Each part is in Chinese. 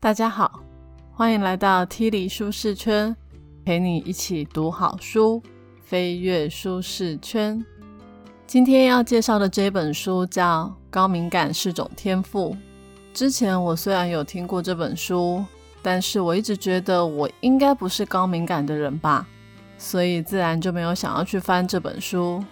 大家好，欢迎来到 T 里舒适圈，陪你一起读好书，飞跃舒适圈。今天要介绍的这本书叫《高敏感是种天赋》。之前我虽然有听过这本书，但是我一直觉得我应该不是高敏感的人吧，所以自然就没有想要去翻这本书。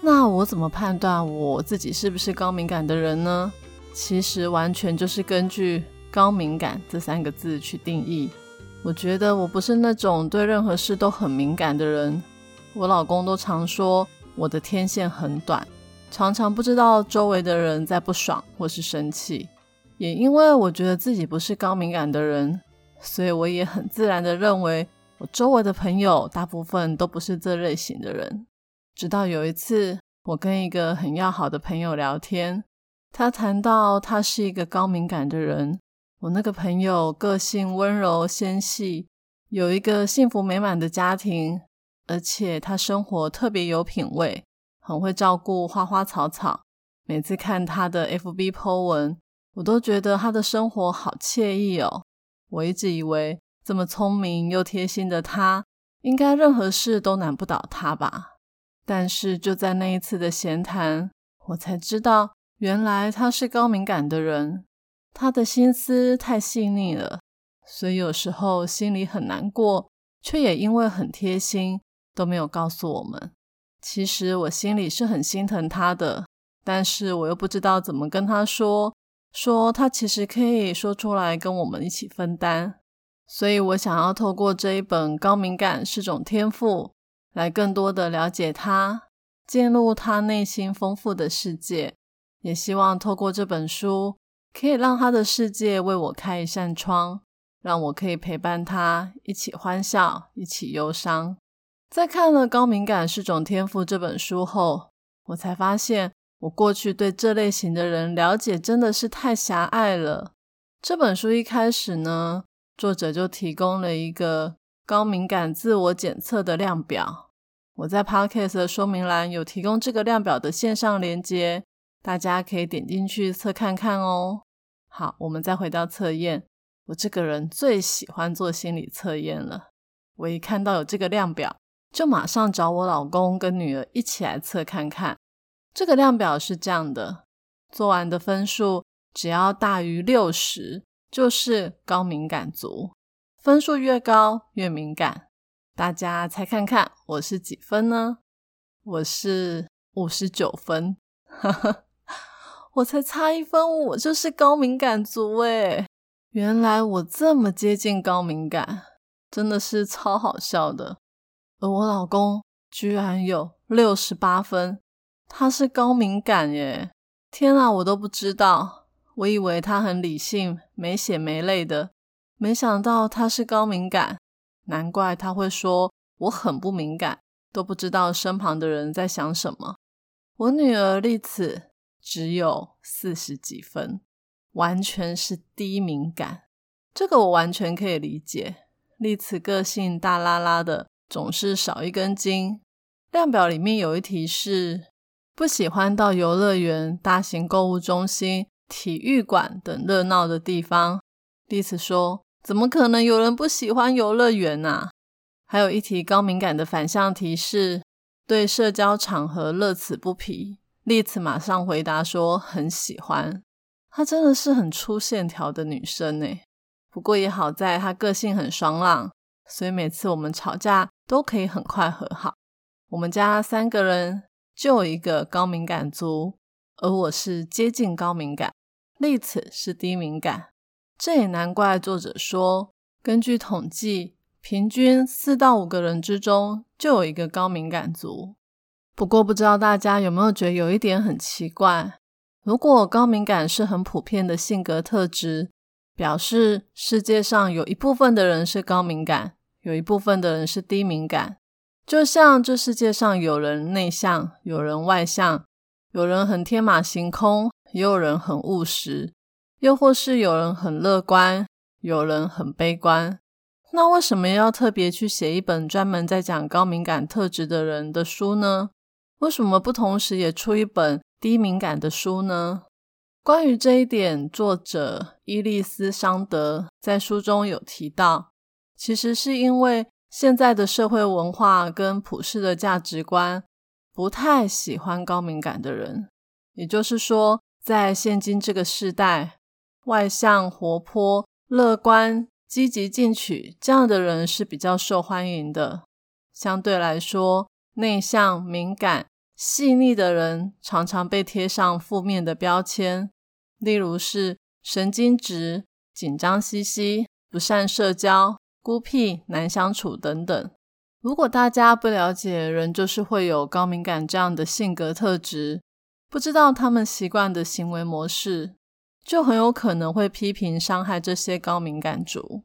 那我怎么判断我自己是不是高敏感的人呢？其实完全就是根据。高敏感这三个字去定义，我觉得我不是那种对任何事都很敏感的人。我老公都常说我的天线很短，常常不知道周围的人在不爽或是生气。也因为我觉得自己不是高敏感的人，所以我也很自然的认为我周围的朋友大部分都不是这类型的人。直到有一次，我跟一个很要好的朋友聊天，他谈到他是一个高敏感的人。我那个朋友个性温柔纤细，有一个幸福美满的家庭，而且他生活特别有品味，很会照顾花花草草。每次看他的 FB po 文，我都觉得他的生活好惬意哦。我一直以为这么聪明又贴心的他，应该任何事都难不倒他吧。但是就在那一次的闲谈，我才知道，原来他是高敏感的人。他的心思太细腻了，所以有时候心里很难过，却也因为很贴心都没有告诉我们。其实我心里是很心疼他的，但是我又不知道怎么跟他说，说他其实可以说出来跟我们一起分担。所以我想要透过这一本《高敏感是种天赋》，来更多的了解他，进入他内心丰富的世界，也希望透过这本书。可以让他的世界为我开一扇窗，让我可以陪伴他一起欢笑，一起忧伤。在看了《高敏感是种天赋》这本书后，我才发现我过去对这类型的人了解真的是太狭隘了。这本书一开始呢，作者就提供了一个高敏感自我检测的量表。我在 Podcast 的说明栏有提供这个量表的线上连接。大家可以点进去测看看哦。好，我们再回到测验。我这个人最喜欢做心理测验了。我一看到有这个量表，就马上找我老公跟女儿一起来测看看。这个量表是这样的：做完的分数只要大于六十，就是高敏感族。分数越高越敏感。大家猜看看，我是几分呢？我是五十九分。哈哈。我才差一分，我就是高敏感族诶原来我这么接近高敏感，真的是超好笑的。而我老公居然有六十八分，他是高敏感耶！天啊，我都不知道，我以为他很理性、没血没泪的，没想到他是高敏感。难怪他会说我很不敏感，都不知道身旁的人在想什么。我女儿丽子。只有四十几分，完全是低敏感。这个我完全可以理解。丽慈个性大拉拉的，总是少一根筋。量表里面有一题是不喜欢到游乐园、大型购物中心、体育馆等热闹的地方。丽慈说：“怎么可能有人不喜欢游乐园啊？”还有一题高敏感的反向提示对社交场合乐此不疲。丽子马上回答说：“很喜欢，她真的是很粗线条的女生呢。不过也好在她个性很爽朗，所以每次我们吵架都可以很快和好。我们家三个人就有一个高敏感族，而我是接近高敏感，丽子是低敏感。这也难怪作者说，根据统计，平均四到五个人之中就有一个高敏感族。”不过，不知道大家有没有觉得有一点很奇怪？如果高敏感是很普遍的性格特质，表示世界上有一部分的人是高敏感，有一部分的人是低敏感。就像这世界上有人内向，有人外向，有人很天马行空，也有人很务实，又或是有人很乐观，有人很悲观。那为什么要特别去写一本专门在讲高敏感特质的人的书呢？为什么不同时也出一本低敏感的书呢？关于这一点，作者伊利斯桑德在书中有提到，其实是因为现在的社会文化跟普世的价值观不太喜欢高敏感的人。也就是说，在现今这个时代，外向、活泼、乐观、积极进取这样的人是比较受欢迎的。相对来说，内向、敏感、细腻的人常常被贴上负面的标签。例如是神经质、紧张兮兮、不善社交、孤僻、难相处等等。如果大家不了解人就是会有高敏感这样的性格特质，不知道他们习惯的行为模式，就很有可能会批评伤害这些高敏感族，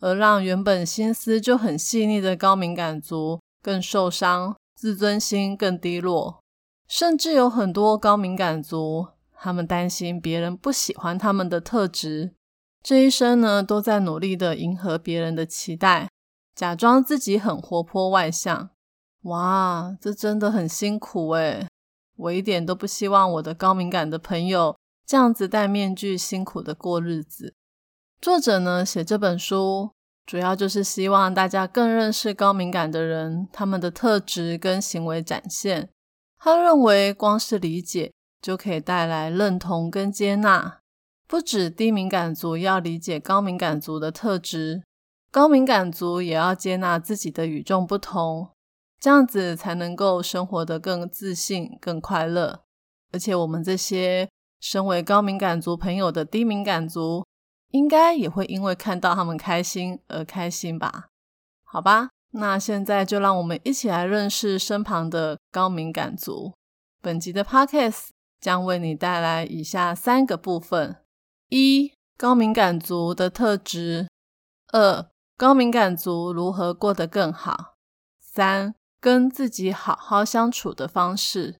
而让原本心思就很细腻的高敏感族更受伤，自尊心更低落，甚至有很多高敏感族。他们担心别人不喜欢他们的特质，这一生呢都在努力的迎合别人的期待，假装自己很活泼外向。哇，这真的很辛苦诶我一点都不希望我的高敏感的朋友这样子戴面具辛苦的过日子。作者呢写这本书，主要就是希望大家更认识高敏感的人，他们的特质跟行为展现。他认为光是理解。就可以带来认同跟接纳。不止低敏感族要理解高敏感族的特质，高敏感族也要接纳自己的与众不同，这样子才能够生活得更自信、更快乐。而且，我们这些身为高敏感族朋友的低敏感族，应该也会因为看到他们开心而开心吧？好吧，那现在就让我们一起来认识身旁的高敏感族。本集的 Podcast。将为你带来以下三个部分：一、高敏感族的特质；二、高敏感族如何过得更好；三、跟自己好好相处的方式。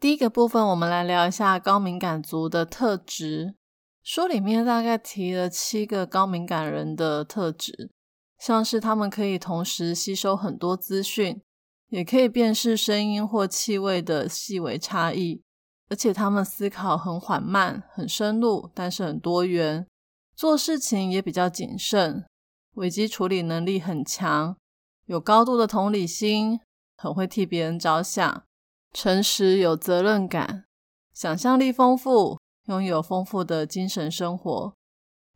第一个部分，我们来聊一下高敏感族的特质。书里面大概提了七个高敏感人的特质，像是他们可以同时吸收很多资讯，也可以辨识声音或气味的细微差异。而且他们思考很缓慢、很深入，但是很多元，做事情也比较谨慎，危机处理能力很强，有高度的同理心，很会替别人着想，诚实有责任感，想象力丰富，拥有丰富的精神生活。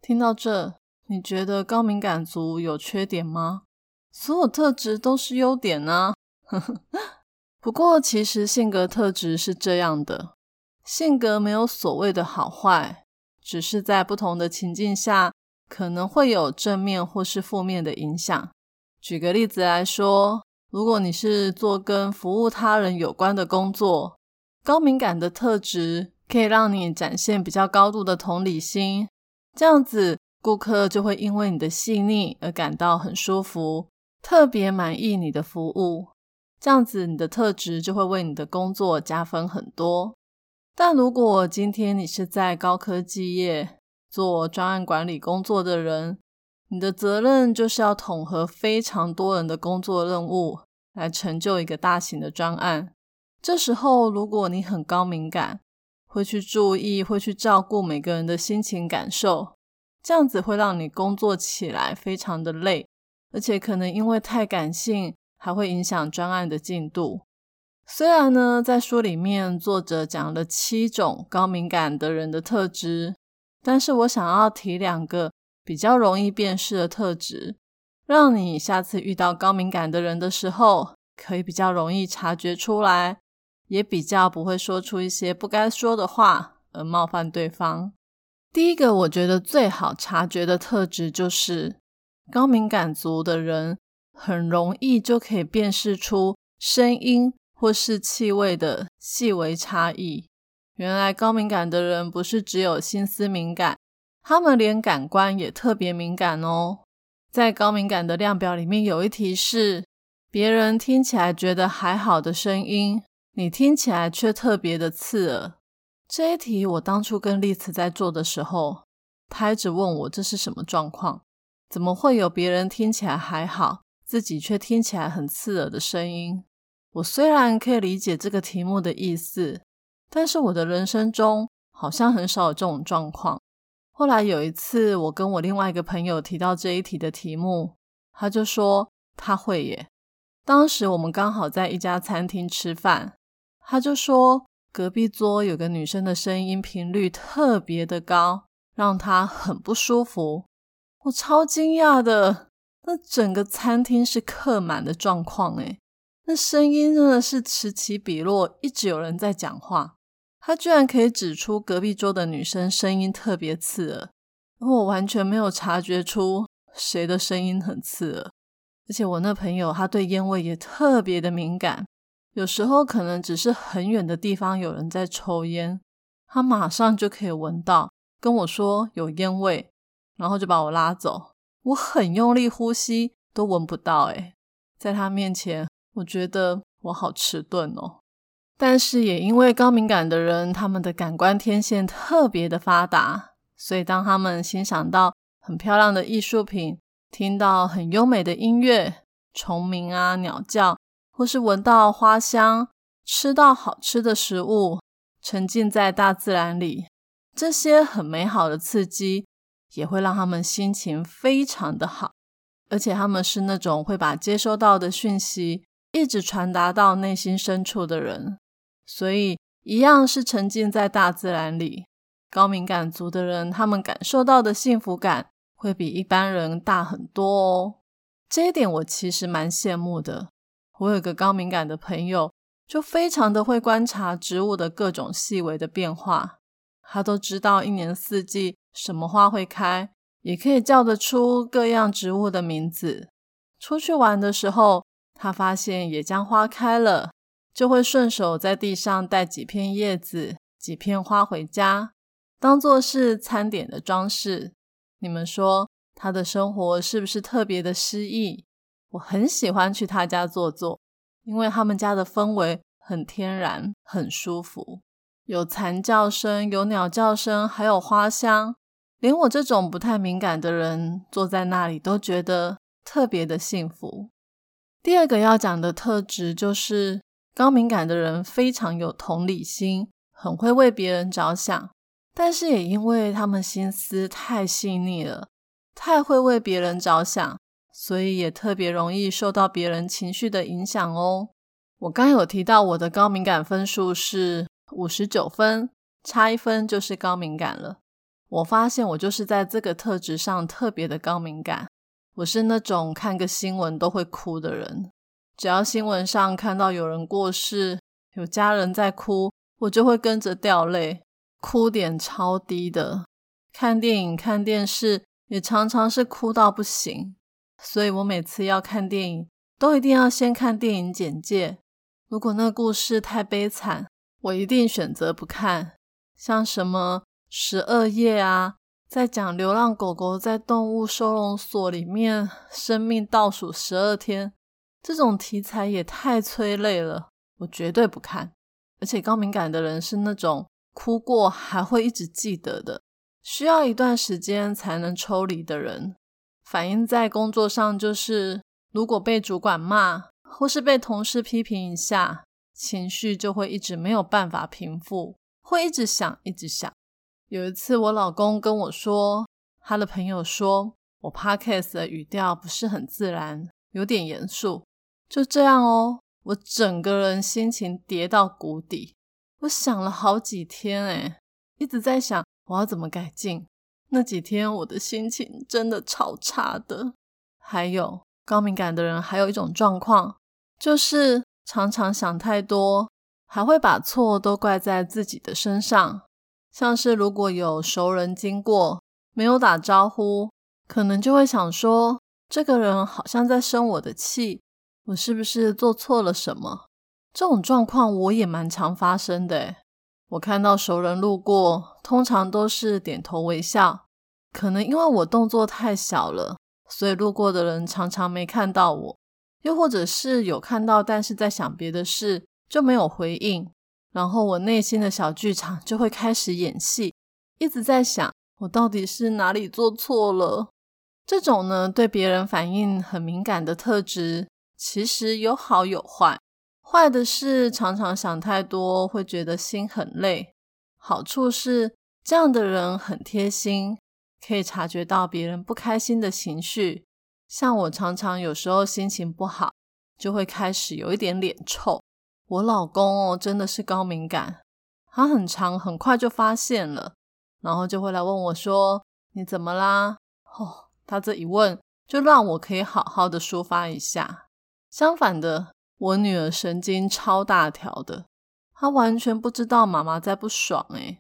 听到这，你觉得高敏感族有缺点吗？所有特质都是优点呢。不过，其实性格特质是这样的。性格没有所谓的好坏，只是在不同的情境下可能会有正面或是负面的影响。举个例子来说，如果你是做跟服务他人有关的工作，高敏感的特质可以让你展现比较高度的同理心，这样子顾客就会因为你的细腻而感到很舒服，特别满意你的服务。这样子你的特质就会为你的工作加分很多。但如果今天你是在高科技业做专案管理工作的人，你的责任就是要统合非常多人的工作任务，来成就一个大型的专案。这时候，如果你很高敏感，会去注意，会去照顾每个人的心情感受，这样子会让你工作起来非常的累，而且可能因为太感性，还会影响专案的进度。虽然呢，在书里面作者讲了七种高敏感的人的特质，但是我想要提两个比较容易辨识的特质，让你下次遇到高敏感的人的时候，可以比较容易察觉出来，也比较不会说出一些不该说的话而冒犯对方。第一个，我觉得最好察觉的特质就是高敏感族的人很容易就可以辨识出声音。或是气味的细微差异。原来高敏感的人不是只有心思敏感，他们连感官也特别敏感哦。在高敏感的量表里面，有一题是别人听起来觉得还好的声音，你听起来却特别的刺耳。这一题我当初跟丽慈在做的时候，他一直问我这是什么状况？怎么会有别人听起来还好，自己却听起来很刺耳的声音？我虽然可以理解这个题目的意思，但是我的人生中好像很少有这种状况。后来有一次，我跟我另外一个朋友提到这一题的题目，他就说他会耶。当时我们刚好在一家餐厅吃饭，他就说隔壁桌有个女生的声音频率特别的高，让他很不舒服。我超惊讶的，那整个餐厅是客满的状况，诶那声音真的是此起彼落，一直有人在讲话。他居然可以指出隔壁桌的女生声音特别刺耳，而我完全没有察觉出谁的声音很刺耳。而且我那朋友他对烟味也特别的敏感，有时候可能只是很远的地方有人在抽烟，他马上就可以闻到，跟我说有烟味，然后就把我拉走。我很用力呼吸都闻不到，诶在他面前，我觉得我好迟钝哦。但是也因为高敏感的人，他们的感官天线特别的发达，所以当他们欣赏到很漂亮的艺术品，听到很优美的音乐、虫鸣啊、鸟叫，或是闻到花香、吃到好吃的食物，沉浸在大自然里，这些很美好的刺激，也会让他们心情非常的好，而且他们是那种会把接收到的讯息一直传达到内心深处的人。所以，一样是沉浸在大自然里，高敏感族的人，他们感受到的幸福感会比一般人大很多哦。这一点我其实蛮羡慕的。我有个高敏感的朋友，就非常的会观察植物的各种细微的变化，他都知道一年四季什么花会开，也可以叫得出各样植物的名字。出去玩的时候，他发现野姜花开了。就会顺手在地上带几片叶子、几片花回家，当做是餐点的装饰。你们说他的生活是不是特别的诗意？我很喜欢去他家坐坐，因为他们家的氛围很天然、很舒服，有蝉叫声、有鸟叫声，还有花香，连我这种不太敏感的人坐在那里都觉得特别的幸福。第二个要讲的特质就是。高敏感的人非常有同理心，很会为别人着想，但是也因为他们心思太细腻了，太会为别人着想，所以也特别容易受到别人情绪的影响哦。我刚有提到我的高敏感分数是五十九分，差一分就是高敏感了。我发现我就是在这个特质上特别的高敏感，我是那种看个新闻都会哭的人。只要新闻上看到有人过世，有家人在哭，我就会跟着掉泪，哭点超低的。看电影、看电视也常常是哭到不行，所以我每次要看电影，都一定要先看电影简介。如果那故事太悲惨，我一定选择不看。像什么十二夜啊，在讲流浪狗狗在动物收容所里面生命倒数十二天。这种题材也太催泪了，我绝对不看。而且高敏感的人是那种哭过还会一直记得的，需要一段时间才能抽离的人。反映在工作上就是，如果被主管骂或是被同事批评一下，情绪就会一直没有办法平复，会一直想，一直想。有一次我老公跟我说，他的朋友说我 podcast 的语调不是很自然，有点严肃。就这样哦，我整个人心情跌到谷底。我想了好几天，诶一直在想我要怎么改进。那几天我的心情真的超差的。还有高敏感的人，还有一种状况，就是常常想太多，还会把错都怪在自己的身上。像是如果有熟人经过，没有打招呼，可能就会想说，这个人好像在生我的气。我是不是做错了什么？这种状况我也蛮常发生的。我看到熟人路过，通常都是点头微笑。可能因为我动作太小了，所以路过的人常常没看到我。又或者是有看到，但是在想别的事，就没有回应。然后我内心的小剧场就会开始演戏，一直在想我到底是哪里做错了。这种呢，对别人反应很敏感的特质。其实有好有坏，坏的是常常想太多，会觉得心很累；好处是这样的人很贴心，可以察觉到别人不开心的情绪。像我常常有时候心情不好，就会开始有一点脸臭。我老公哦，真的是高敏感，他很长很快就发现了，然后就会来问我说：“你怎么啦？”哦，他这一问就让我可以好好的抒发一下。相反的，我女儿神经超大条的，她完全不知道妈妈在不爽诶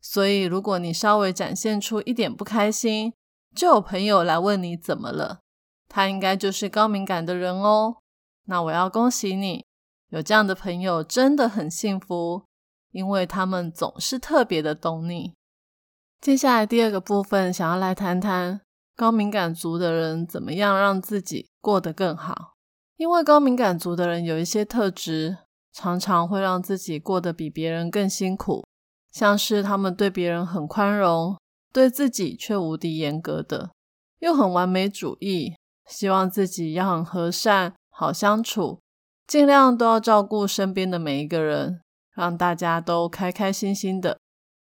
所以如果你稍微展现出一点不开心，就有朋友来问你怎么了。他应该就是高敏感的人哦。那我要恭喜你，有这样的朋友真的很幸福，因为他们总是特别的懂你。接下来第二个部分，想要来谈谈高敏感族的人怎么样让自己过得更好。因为高敏感族的人有一些特质，常常会让自己过得比别人更辛苦，像是他们对别人很宽容，对自己却无敌严格的，又很完美主义。希望自己要很和善、好相处，尽量都要照顾身边的每一个人，让大家都开开心心的。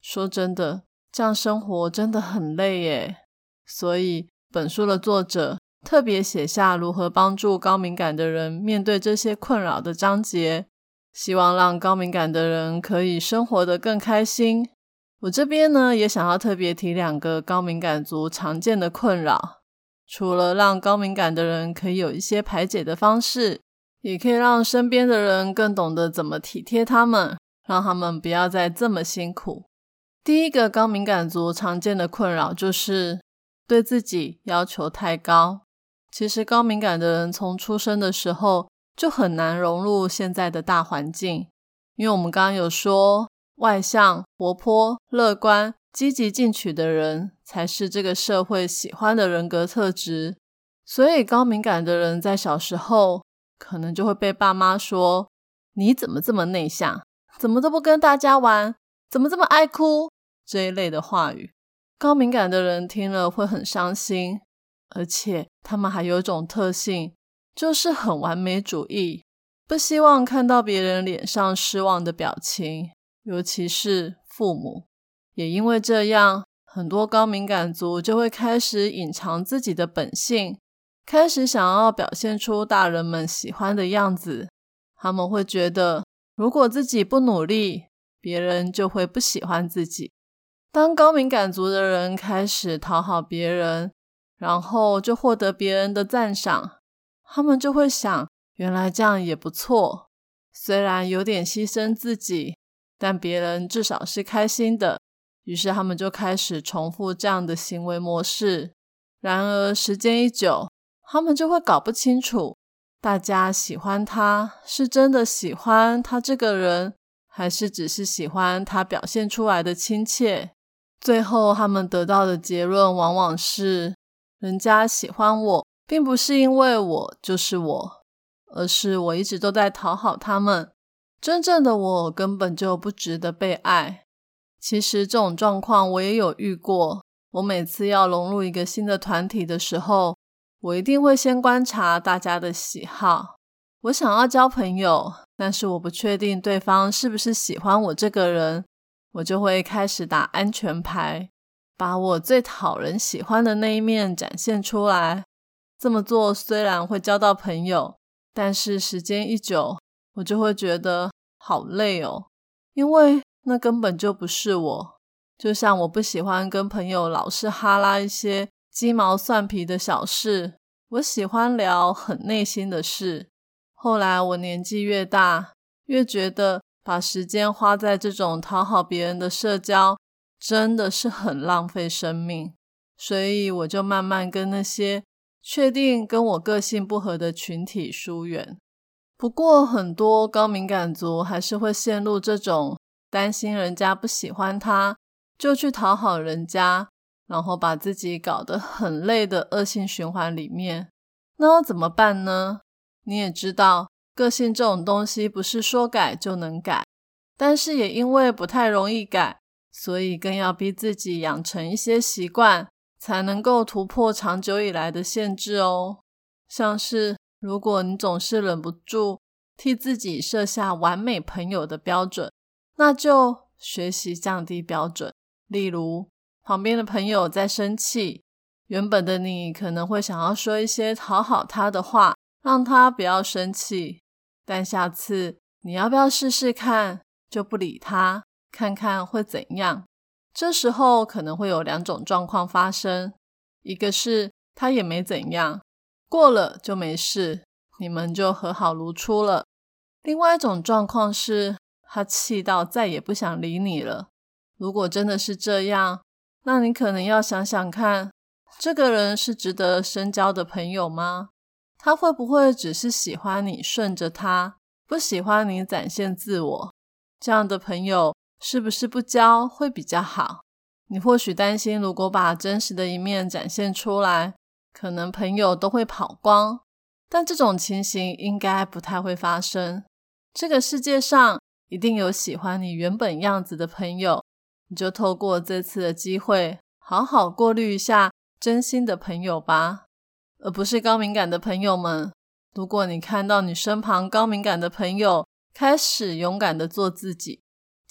说真的，这样生活真的很累耶。所以，本书的作者特别写下如何帮助高敏感的人面对这些困扰的章节，希望让高敏感的人可以生活得更开心。我这边呢，也想要特别提两个高敏感族常见的困扰。除了让高敏感的人可以有一些排解的方式，也可以让身边的人更懂得怎么体贴他们，让他们不要再这么辛苦。第一个高敏感族常见的困扰就是对自己要求太高。其实高敏感的人从出生的时候就很难融入现在的大环境，因为我们刚刚有说，外向、活泼、乐观。积极进取的人才是这个社会喜欢的人格特质，所以高敏感的人在小时候可能就会被爸妈说：“你怎么这么内向？怎么都不跟大家玩？怎么这么爱哭？”这一类的话语，高敏感的人听了会很伤心，而且他们还有一种特性，就是很完美主义，不希望看到别人脸上失望的表情，尤其是父母。也因为这样，很多高敏感族就会开始隐藏自己的本性，开始想要表现出大人们喜欢的样子。他们会觉得，如果自己不努力，别人就会不喜欢自己。当高敏感族的人开始讨好别人，然后就获得别人的赞赏，他们就会想：原来这样也不错。虽然有点牺牲自己，但别人至少是开心的。于是他们就开始重复这样的行为模式。然而时间一久，他们就会搞不清楚，大家喜欢他是真的喜欢他这个人，还是只是喜欢他表现出来的亲切。最后他们得到的结论往往是：人家喜欢我，并不是因为我就是我，而是我一直都在讨好他们。真正的我根本就不值得被爱。其实这种状况我也有遇过。我每次要融入一个新的团体的时候，我一定会先观察大家的喜好。我想要交朋友，但是我不确定对方是不是喜欢我这个人，我就会开始打安全牌，把我最讨人喜欢的那一面展现出来。这么做虽然会交到朋友，但是时间一久，我就会觉得好累哦，因为。那根本就不是我，就像我不喜欢跟朋友老是哈拉一些鸡毛蒜皮的小事，我喜欢聊很内心的事。后来我年纪越大，越觉得把时间花在这种讨好别人的社交，真的是很浪费生命。所以我就慢慢跟那些确定跟我个性不合的群体疏远。不过很多高敏感族还是会陷入这种。担心人家不喜欢他，就去讨好人家，然后把自己搞得很累的恶性循环里面。那要怎么办呢？你也知道，个性这种东西不是说改就能改，但是也因为不太容易改，所以更要逼自己养成一些习惯，才能够突破长久以来的限制哦。像是如果你总是忍不住替自己设下完美朋友的标准。那就学习降低标准。例如，旁边的朋友在生气，原本的你可能会想要说一些讨好他的话，让他不要生气。但下次你要不要试试看，就不理他，看看会怎样？这时候可能会有两种状况发生：一个是他也没怎样，过了就没事，你们就和好如初了；另外一种状况是他气到再也不想理你了。如果真的是这样，那你可能要想想看，这个人是值得深交的朋友吗？他会不会只是喜欢你顺着他，不喜欢你展现自我？这样的朋友是不是不交会比较好？你或许担心，如果把真实的一面展现出来，可能朋友都会跑光。但这种情形应该不太会发生。这个世界上一定有喜欢你原本样子的朋友。你就透过这次的机会，好好过滤一下真心的朋友吧，而不是高敏感的朋友们。如果你看到你身旁高敏感的朋友开始勇敢的做自己，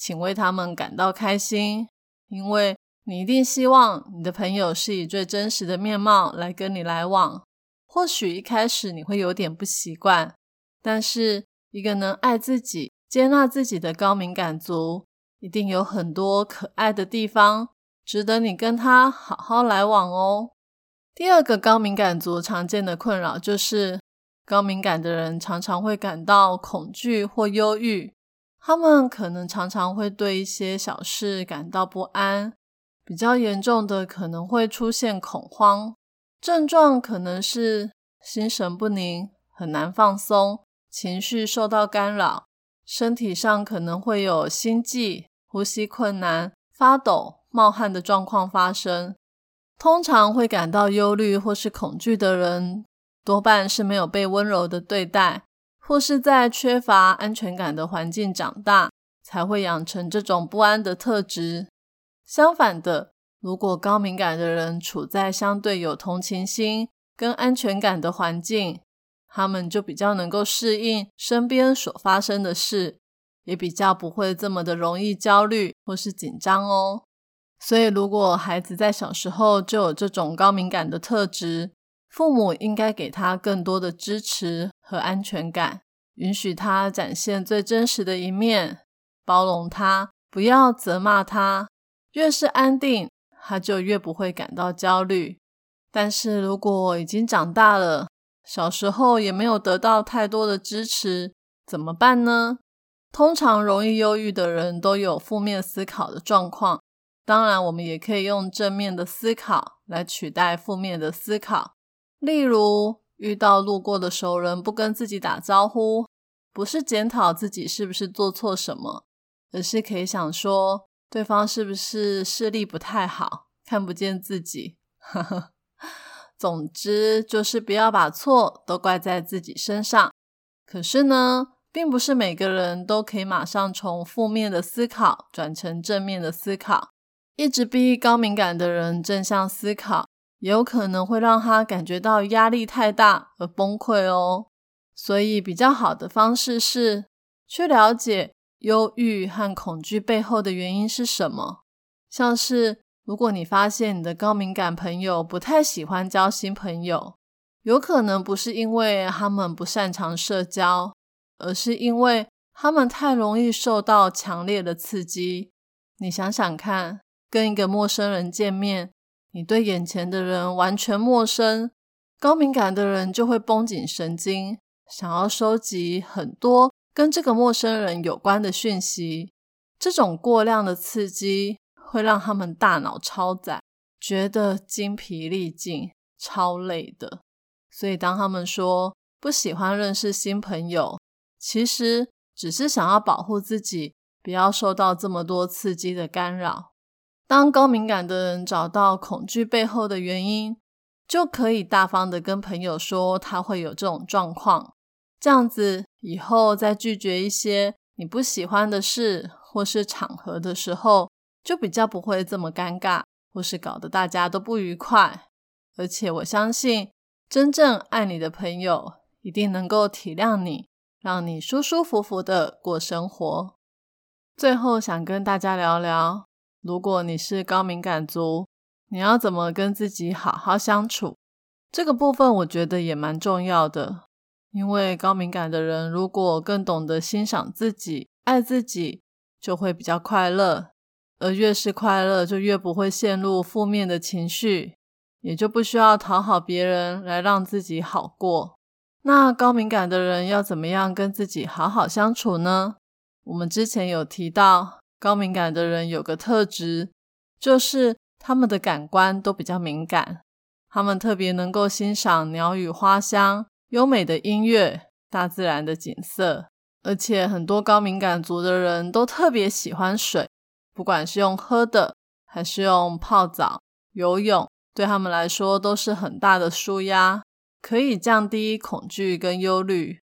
请为他们感到开心，因为你一定希望你的朋友是以最真实的面貌来跟你来往。或许一开始你会有点不习惯，但是一个能爱自己、接纳自己的高敏感族。一定有很多可爱的地方，值得你跟他好好来往哦。第二个高敏感族常见的困扰就是，高敏感的人常常会感到恐惧或忧郁，他们可能常常会对一些小事感到不安，比较严重的可能会出现恐慌症状，可能是心神不宁、很难放松、情绪受到干扰，身体上可能会有心悸。呼吸困难、发抖、冒汗的状况发生，通常会感到忧虑或是恐惧的人，多半是没有被温柔的对待，或是在缺乏安全感的环境长大，才会养成这种不安的特质。相反的，如果高敏感的人处在相对有同情心跟安全感的环境，他们就比较能够适应身边所发生的事。也比较不会这么的容易焦虑或是紧张哦。所以，如果孩子在小时候就有这种高敏感的特质，父母应该给他更多的支持和安全感，允许他展现最真实的一面，包容他，不要责骂他。越是安定，他就越不会感到焦虑。但是如果已经长大了，小时候也没有得到太多的支持，怎么办呢？通常容易忧郁的人都有负面思考的状况，当然，我们也可以用正面的思考来取代负面的思考。例如，遇到路过的熟人不跟自己打招呼，不是检讨自己是不是做错什么，而是可以想说对方是不是视力不太好，看不见自己。总之，就是不要把错都怪在自己身上。可是呢？并不是每个人都可以马上从负面的思考转成正面的思考。一直逼高敏感的人正向思考，也有可能会让他感觉到压力太大而崩溃哦。所以，比较好的方式是去了解忧郁和恐惧背后的原因是什么。像是，如果你发现你的高敏感朋友不太喜欢交新朋友，有可能不是因为他们不擅长社交。而是因为他们太容易受到强烈的刺激。你想想看，跟一个陌生人见面，你对眼前的人完全陌生，高敏感的人就会绷紧神经，想要收集很多跟这个陌生人有关的讯息。这种过量的刺激会让他们大脑超载，觉得精疲力尽、超累的。所以，当他们说不喜欢认识新朋友，其实只是想要保护自己，不要受到这么多刺激的干扰。当高敏感的人找到恐惧背后的原因，就可以大方的跟朋友说他会有这种状况。这样子以后再拒绝一些你不喜欢的事或是场合的时候，就比较不会这么尴尬，或是搞得大家都不愉快。而且我相信，真正爱你的朋友一定能够体谅你。让你舒舒服服的过生活。最后想跟大家聊聊，如果你是高敏感族，你要怎么跟自己好好相处？这个部分我觉得也蛮重要的，因为高敏感的人如果更懂得欣赏自己、爱自己，就会比较快乐。而越是快乐，就越不会陷入负面的情绪，也就不需要讨好别人来让自己好过。那高敏感的人要怎么样跟自己好好相处呢？我们之前有提到，高敏感的人有个特质，就是他们的感官都比较敏感。他们特别能够欣赏鸟语花香、优美的音乐、大自然的景色，而且很多高敏感族的人都特别喜欢水，不管是用喝的还是用泡澡、游泳，对他们来说都是很大的舒压，可以降低恐惧跟忧虑。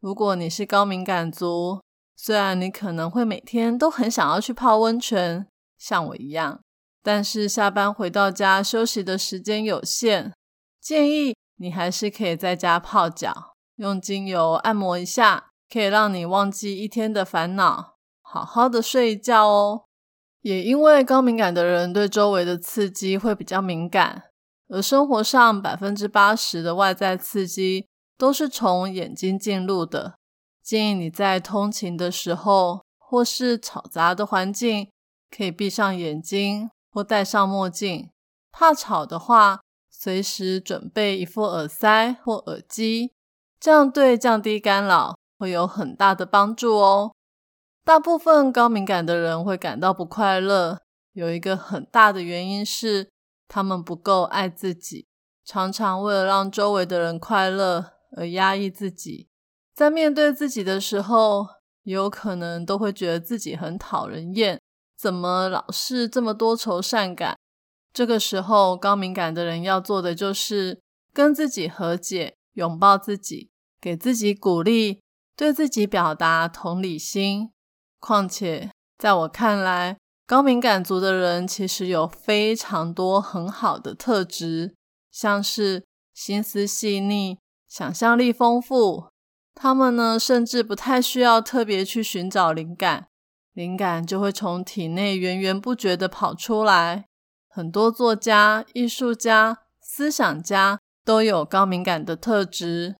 如果你是高敏感族，虽然你可能会每天都很想要去泡温泉，像我一样。但是下班回到家休息的时间有限，建议你还是可以在家泡脚，用精油按摩一下，可以让你忘记一天的烦恼，好好的睡一觉哦。也因为高敏感的人对周围的刺激会比较敏感，而生活上百分之八十的外在刺激都是从眼睛进入的，建议你在通勤的时候或是吵杂的环境，可以闭上眼睛。或戴上墨镜，怕吵的话，随时准备一副耳塞或耳机，这样对降低干扰会有很大的帮助哦。大部分高敏感的人会感到不快乐，有一个很大的原因是他们不够爱自己，常常为了让周围的人快乐而压抑自己，在面对自己的时候，有可能都会觉得自己很讨人厌。怎么老是这么多愁善感？这个时候，高敏感的人要做的就是跟自己和解，拥抱自己，给自己鼓励，对自己表达同理心。况且，在我看来，高敏感族的人其实有非常多很好的特质，像是心思细腻、想象力丰富。他们呢，甚至不太需要特别去寻找灵感。灵感就会从体内源源不绝的跑出来。很多作家、艺术家、思想家都有高敏感的特质，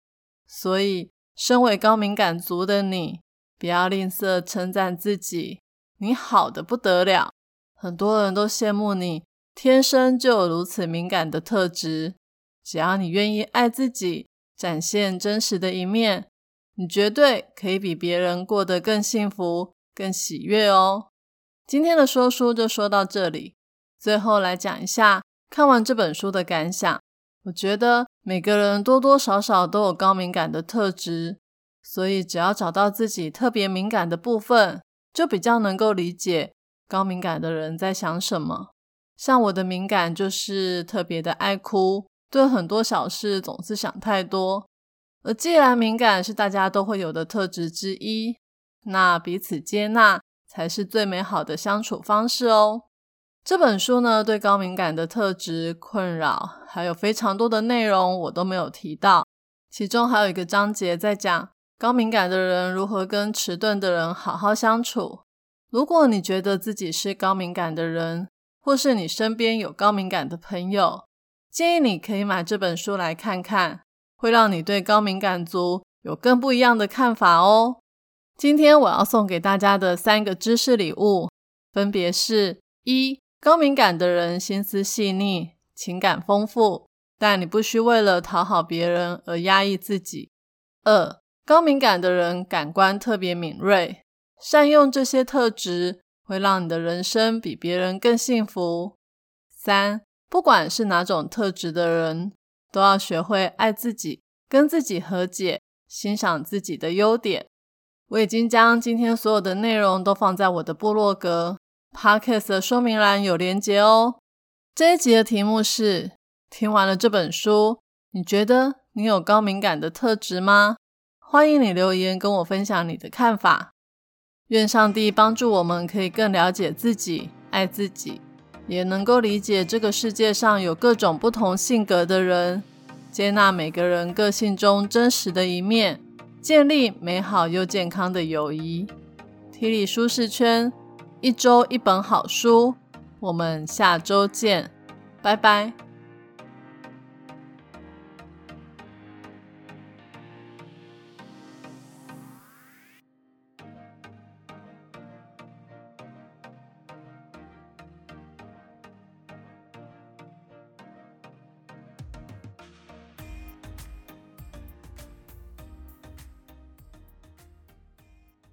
所以身为高敏感族的你，不要吝啬称赞自己，你好的不得了。很多人都羡慕你，天生就有如此敏感的特质。只要你愿意爱自己，展现真实的一面，你绝对可以比别人过得更幸福。更喜悦哦。今天的说书就说到这里，最后来讲一下看完这本书的感想。我觉得每个人多多少少都有高敏感的特质，所以只要找到自己特别敏感的部分，就比较能够理解高敏感的人在想什么。像我的敏感就是特别的爱哭，对很多小事总是想太多。而既然敏感是大家都会有的特质之一。那彼此接纳才是最美好的相处方式哦。这本书呢，对高敏感的特质、困扰，还有非常多的内容，我都没有提到。其中还有一个章节在讲高敏感的人如何跟迟钝的人好好相处。如果你觉得自己是高敏感的人，或是你身边有高敏感的朋友，建议你可以买这本书来看看，会让你对高敏感族有更不一样的看法哦。今天我要送给大家的三个知识礼物，分别是：一、高敏感的人心思细腻，情感丰富，但你不需为了讨好别人而压抑自己；二、高敏感的人感官特别敏锐，善用这些特质，会让你的人生比别人更幸福；三、不管是哪种特质的人，都要学会爱自己，跟自己和解，欣赏自己的优点。我已经将今天所有的内容都放在我的部落格 Podcast 的说明栏有连结哦。这一集的题目是：听完了这本书，你觉得你有高敏感的特质吗？欢迎你留言跟我分享你的看法。愿上帝帮助我们可以更了解自己、爱自己，也能够理解这个世界上有各种不同性格的人，接纳每个人个性中真实的一面。建立美好又健康的友谊。体理舒适圈，一周一本好书，我们下周见，拜拜。